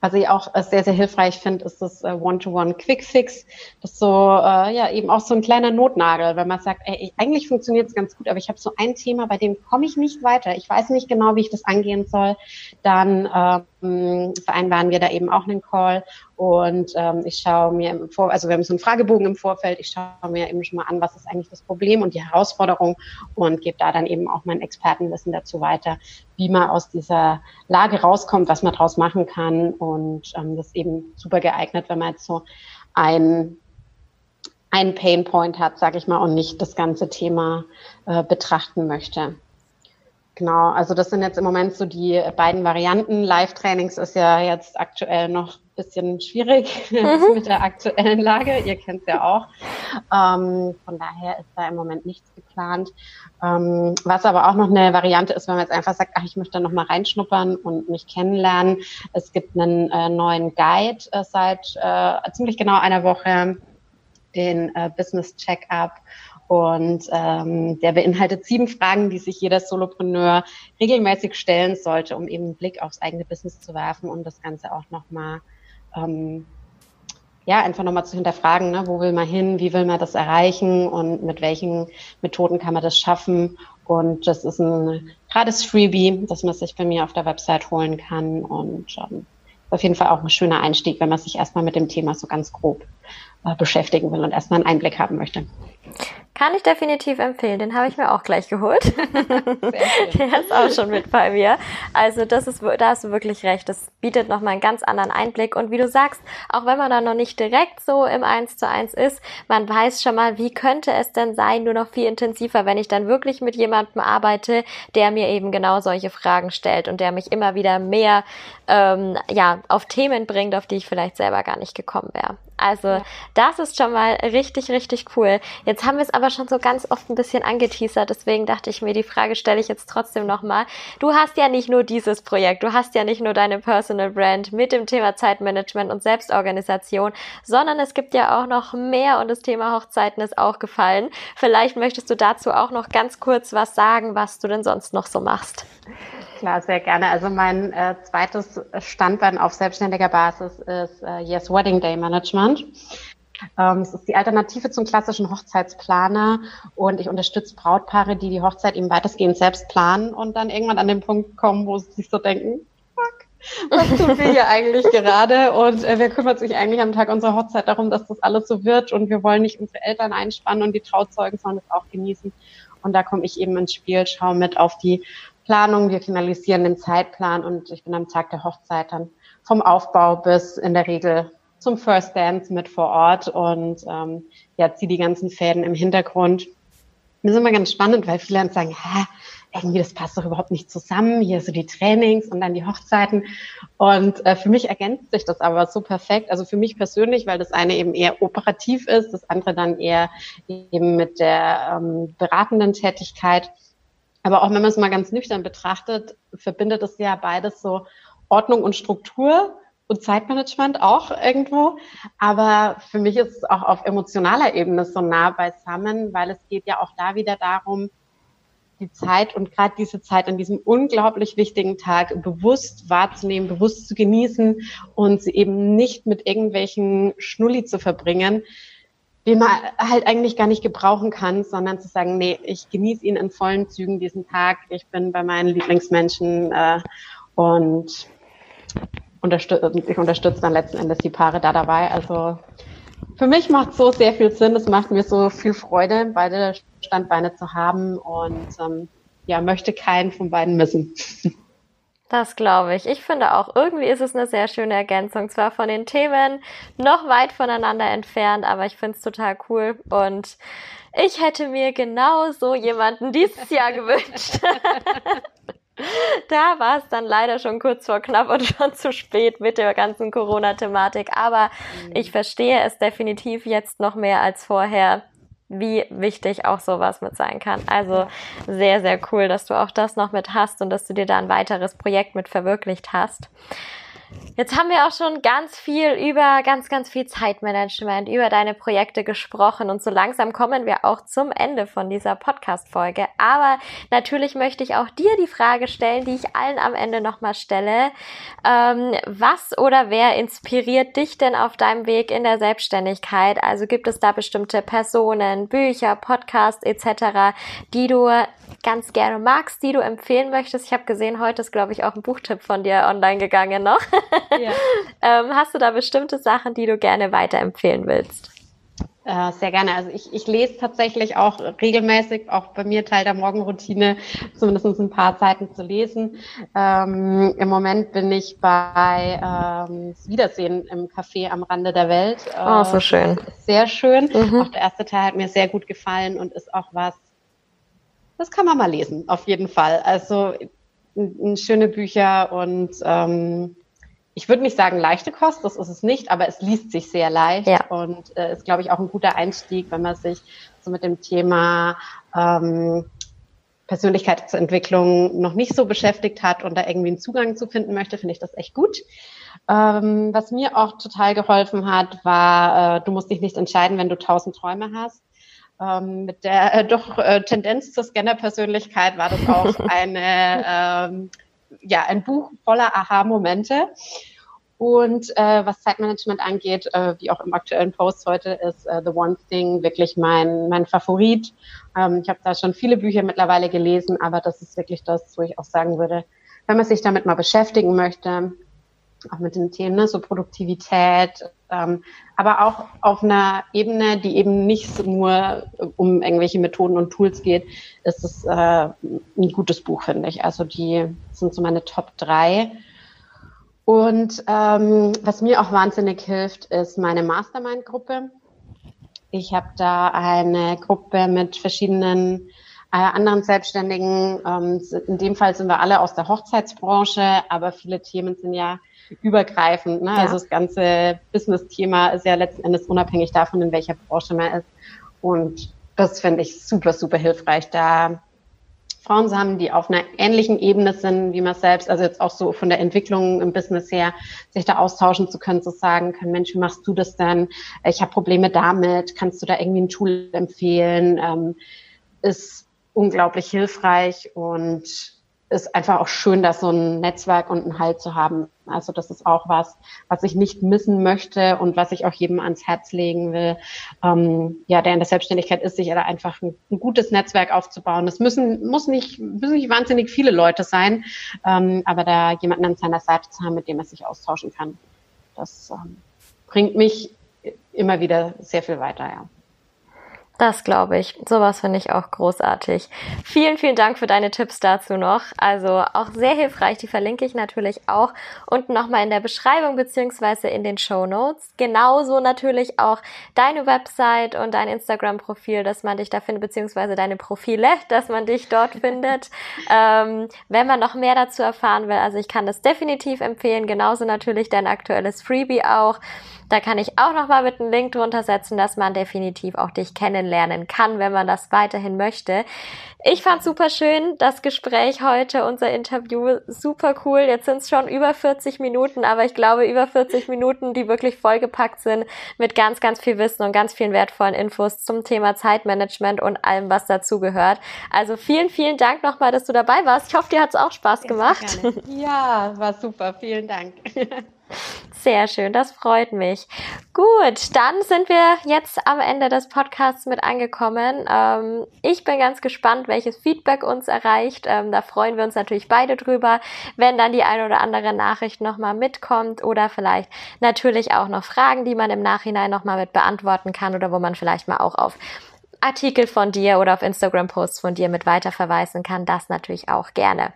was ich auch äh, sehr, sehr hilfreich finde, ist das äh, One-to-One Quick Fix. Das ist so, äh, ja, eben auch so ein kleiner Notnagel, wenn man sagt, ey, eigentlich funktioniert es ganz gut, aber ich habe so ein Thema, bei dem komme ich nicht weiter. Ich weiß nicht genau, wie ich das angehen soll. Dann ähm, vereinbaren wir da eben auch einen Call und ähm, ich schaue mir im Vor, also wir haben so einen Fragebogen im Vorfeld, ich schaue mir eben schon mal an, was ist eigentlich das Problem und die Herausforderung und gebe da dann eben auch mein Expertenwissen dazu weiter, wie man aus dieser Lage rauskommt, was man daraus machen kann. Und ähm, das ist eben super geeignet, wenn man jetzt so ein ein Painpoint hat, sage ich mal, und nicht das ganze Thema äh, betrachten möchte. Genau, also das sind jetzt im Moment so die beiden Varianten. Live-Trainings ist ja jetzt aktuell noch ein bisschen schwierig mhm. mit der aktuellen Lage. Ihr kennt es ja auch. Ähm, von daher ist da im Moment nichts geplant. Ähm, was aber auch noch eine Variante ist, wenn man jetzt einfach sagt, ach, ich möchte da noch mal reinschnuppern und mich kennenlernen. Es gibt einen äh, neuen Guide äh, seit äh, ziemlich genau einer Woche, den äh, Business Check-up und ähm, der beinhaltet sieben Fragen, die sich jeder Solopreneur regelmäßig stellen sollte, um eben einen Blick aufs eigene Business zu werfen und das Ganze auch nochmal, ähm, ja, einfach nochmal zu hinterfragen, ne? wo will man hin, wie will man das erreichen und mit welchen Methoden kann man das schaffen. Und das ist ein gratis Freebie, das man sich bei mir auf der Website holen kann und ähm, auf jeden Fall auch ein schöner Einstieg, wenn man sich erstmal mit dem Thema so ganz grob äh, beschäftigen will und erstmal einen Einblick haben möchte. Kann ich definitiv empfehlen. Den habe ich mir auch gleich geholt. Der ist auch schon mit bei mir. Also das ist, da hast du wirklich recht. Das bietet nochmal einen ganz anderen Einblick. Und wie du sagst, auch wenn man da noch nicht direkt so im Eins zu eins ist, man weiß schon mal, wie könnte es denn sein, nur noch viel intensiver, wenn ich dann wirklich mit jemandem arbeite, der mir eben genau solche Fragen stellt und der mich immer wieder mehr ähm, ja, auf Themen bringt, auf die ich vielleicht selber gar nicht gekommen wäre. Also ja. das ist schon mal richtig, richtig cool. Jetzt haben wir es aber schon so ganz oft ein bisschen angeteasert, deswegen dachte ich mir, die Frage stelle ich jetzt trotzdem nochmal. Du hast ja nicht nur dieses Projekt, du hast ja nicht nur deine Personal Brand mit dem Thema Zeitmanagement und Selbstorganisation, sondern es gibt ja auch noch mehr und das Thema Hochzeiten ist auch gefallen. Vielleicht möchtest du dazu auch noch ganz kurz was sagen, was du denn sonst noch so machst. Klar, sehr gerne. Also mein äh, zweites Standbein auf selbstständiger Basis ist äh, Yes Wedding Day Management. Ähm, es ist die Alternative zum klassischen Hochzeitsplaner und ich unterstütze Brautpaare, die die Hochzeit eben weitestgehend selbst planen und dann irgendwann an den Punkt kommen, wo sie sich so denken, fuck, was tun wir hier eigentlich gerade und äh, wer kümmert sich eigentlich am Tag unserer Hochzeit darum, dass das alles so wird und wir wollen nicht unsere Eltern einspannen und die Trauzeugen, sondern es auch genießen. Und da komme ich eben ins Spiel, schaue mit auf die Planung, wir finalisieren den Zeitplan und ich bin am Tag der Hochzeit dann vom Aufbau bis in der Regel zum First Dance mit vor Ort und ähm, ja, ziehe die ganzen Fäden im Hintergrund. Das ist immer ganz spannend, weil viele dann sagen, hä, irgendwie das passt doch überhaupt nicht zusammen, hier so die Trainings und dann die Hochzeiten. Und äh, für mich ergänzt sich das aber so perfekt. Also für mich persönlich, weil das eine eben eher operativ ist, das andere dann eher eben mit der ähm, beratenden Tätigkeit. Aber auch wenn man es mal ganz nüchtern betrachtet, verbindet es ja beides so Ordnung und Struktur und Zeitmanagement auch irgendwo. Aber für mich ist es auch auf emotionaler Ebene so nah beisammen, weil es geht ja auch da wieder darum, die Zeit und gerade diese Zeit an diesem unglaublich wichtigen Tag bewusst wahrzunehmen, bewusst zu genießen und sie eben nicht mit irgendwelchen Schnulli zu verbringen, den man halt eigentlich gar nicht gebrauchen kann, sondern zu sagen, nee, ich genieße ihn in vollen Zügen diesen Tag. Ich bin bei meinen Lieblingsmenschen äh, und unterstütze, ich unterstütze dann letzten Endes die Paare da dabei. Also für mich macht so sehr viel Sinn. Es macht mir so viel Freude, beide Standbeine zu haben und ähm, ja, möchte keinen von beiden missen. Das glaube ich. Ich finde auch, irgendwie ist es eine sehr schöne Ergänzung. Zwar von den Themen noch weit voneinander entfernt, aber ich finde es total cool. Und ich hätte mir genau so jemanden dieses Jahr gewünscht. da war es dann leider schon kurz vor knapp und schon zu spät mit der ganzen Corona-Thematik. Aber mhm. ich verstehe es definitiv jetzt noch mehr als vorher wie wichtig auch sowas mit sein kann. Also sehr, sehr cool, dass du auch das noch mit hast und dass du dir da ein weiteres Projekt mit verwirklicht hast. Jetzt haben wir auch schon ganz viel über ganz, ganz viel Zeitmanagement, über deine Projekte gesprochen und so langsam kommen wir auch zum Ende von dieser Podcast-Folge. Aber natürlich möchte ich auch dir die Frage stellen, die ich allen am Ende nochmal stelle. Ähm, was oder wer inspiriert dich denn auf deinem Weg in der Selbstständigkeit? Also gibt es da bestimmte Personen, Bücher, Podcasts etc., die du ganz gerne magst, die du empfehlen möchtest? Ich habe gesehen, heute ist, glaube ich, auch ein Buchtipp von dir online gegangen noch. Ja. ähm, hast du da bestimmte Sachen, die du gerne weiterempfehlen willst? Äh, sehr gerne. Also ich, ich lese tatsächlich auch regelmäßig, auch bei mir Teil der Morgenroutine, zumindest ein paar Seiten zu lesen. Ähm, Im Moment bin ich bei ähm, Wiedersehen im Café am Rande der Welt. oh, so schön. Sehr schön. Mhm. Auch der erste Teil hat mir sehr gut gefallen und ist auch was, das kann man mal lesen, auf jeden Fall. Also schöne Bücher und ähm, ich würde nicht sagen leichte Kost, das ist es nicht, aber es liest sich sehr leicht ja. und äh, ist, glaube ich, auch ein guter Einstieg, wenn man sich so mit dem Thema ähm, Persönlichkeitsentwicklung noch nicht so beschäftigt hat und da irgendwie einen Zugang zu finden möchte, finde ich das echt gut. Ähm, was mir auch total geholfen hat, war, äh, du musst dich nicht entscheiden, wenn du tausend Träume hast. Ähm, mit der äh, doch äh, Tendenz zur Scanner-Persönlichkeit war das auch eine ähm, ja, ein Buch voller Aha-Momente. Und äh, was Zeitmanagement angeht, äh, wie auch im aktuellen Post heute, ist äh, The One Thing wirklich mein, mein Favorit. Ähm, ich habe da schon viele Bücher mittlerweile gelesen, aber das ist wirklich das, wo ich auch sagen würde, wenn man sich damit mal beschäftigen möchte, auch mit den Themen, ne, so Produktivität, ähm, aber auch auf einer Ebene, die eben nicht nur um irgendwelche Methoden und Tools geht, ist es äh, ein gutes Buch, finde ich. Also die sind so meine Top drei. Und ähm, was mir auch wahnsinnig hilft, ist meine Mastermind-Gruppe. Ich habe da eine Gruppe mit verschiedenen äh, anderen Selbstständigen. Ähm, in dem Fall sind wir alle aus der Hochzeitsbranche, aber viele Themen sind ja übergreifend. Ne? Ja. Also das ganze Business-Thema ist ja letzten Endes unabhängig davon, in welcher Branche man ist. Und das finde ich super, super hilfreich, da Frauen zu haben, die auf einer ähnlichen Ebene sind wie man selbst, also jetzt auch so von der Entwicklung im Business her, sich da austauschen zu können, zu sagen können, Mensch, wie machst du das denn? Ich habe Probleme damit, kannst du da irgendwie ein Tool empfehlen? Ähm, ist unglaublich hilfreich und ist einfach auch schön, dass so ein Netzwerk und ein Halt zu haben. Also das ist auch was, was ich nicht missen möchte und was ich auch jedem ans Herz legen will. Ähm, ja, der in der Selbstständigkeit ist, sich da einfach ein, ein, gutes Netzwerk aufzubauen. Das müssen, muss nicht, müssen nicht wahnsinnig viele Leute sein, ähm, aber da jemanden an seiner Seite zu haben, mit dem er sich austauschen kann. Das ähm, bringt mich immer wieder sehr viel weiter, ja. Das glaube ich. Sowas finde ich auch großartig. Vielen, vielen Dank für deine Tipps dazu noch. Also auch sehr hilfreich. Die verlinke ich natürlich auch unten nochmal in der Beschreibung beziehungsweise in den Show Notes. Genauso natürlich auch deine Website und dein Instagram-Profil, dass man dich da findet, beziehungsweise deine Profile, dass man dich dort findet. Ähm, wenn man noch mehr dazu erfahren will, also ich kann das definitiv empfehlen. Genauso natürlich dein aktuelles Freebie auch. Da kann ich auch nochmal mit einem Link drunter setzen, dass man definitiv auch dich kennenlernen kann, wenn man das weiterhin möchte. Ich fand super schön, das Gespräch heute, unser Interview, super cool. Jetzt sind es schon über 40 Minuten, aber ich glaube über 40 Minuten, die wirklich vollgepackt sind mit ganz, ganz viel Wissen und ganz vielen wertvollen Infos zum Thema Zeitmanagement und allem, was dazugehört. Also vielen, vielen Dank nochmal, dass du dabei warst. Ich hoffe, dir hat es auch Spaß gemacht. Ja, war super. Vielen Dank. Sehr schön, das freut mich. Gut, dann sind wir jetzt am Ende des Podcasts mit angekommen. Ähm, ich bin ganz gespannt, welches Feedback uns erreicht. Ähm, da freuen wir uns natürlich beide drüber, wenn dann die eine oder andere Nachricht nochmal mitkommt oder vielleicht natürlich auch noch Fragen, die man im Nachhinein nochmal mit beantworten kann oder wo man vielleicht mal auch auf Artikel von dir oder auf Instagram-Posts von dir mit weiterverweisen kann, das natürlich auch gerne.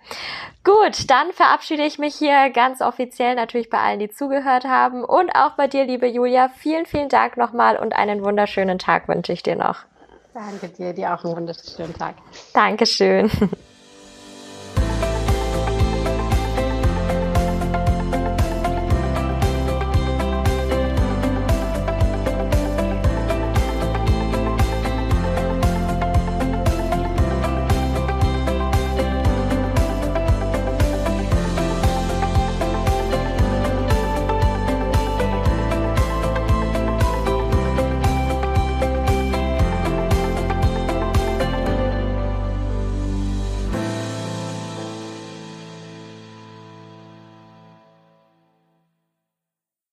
Gut, dann verabschiede ich mich hier ganz offiziell natürlich bei allen, die zugehört haben und auch bei dir, liebe Julia. Vielen, vielen Dank nochmal und einen wunderschönen Tag wünsche ich dir noch. Danke dir, dir auch einen wunderschönen Tag. Dankeschön.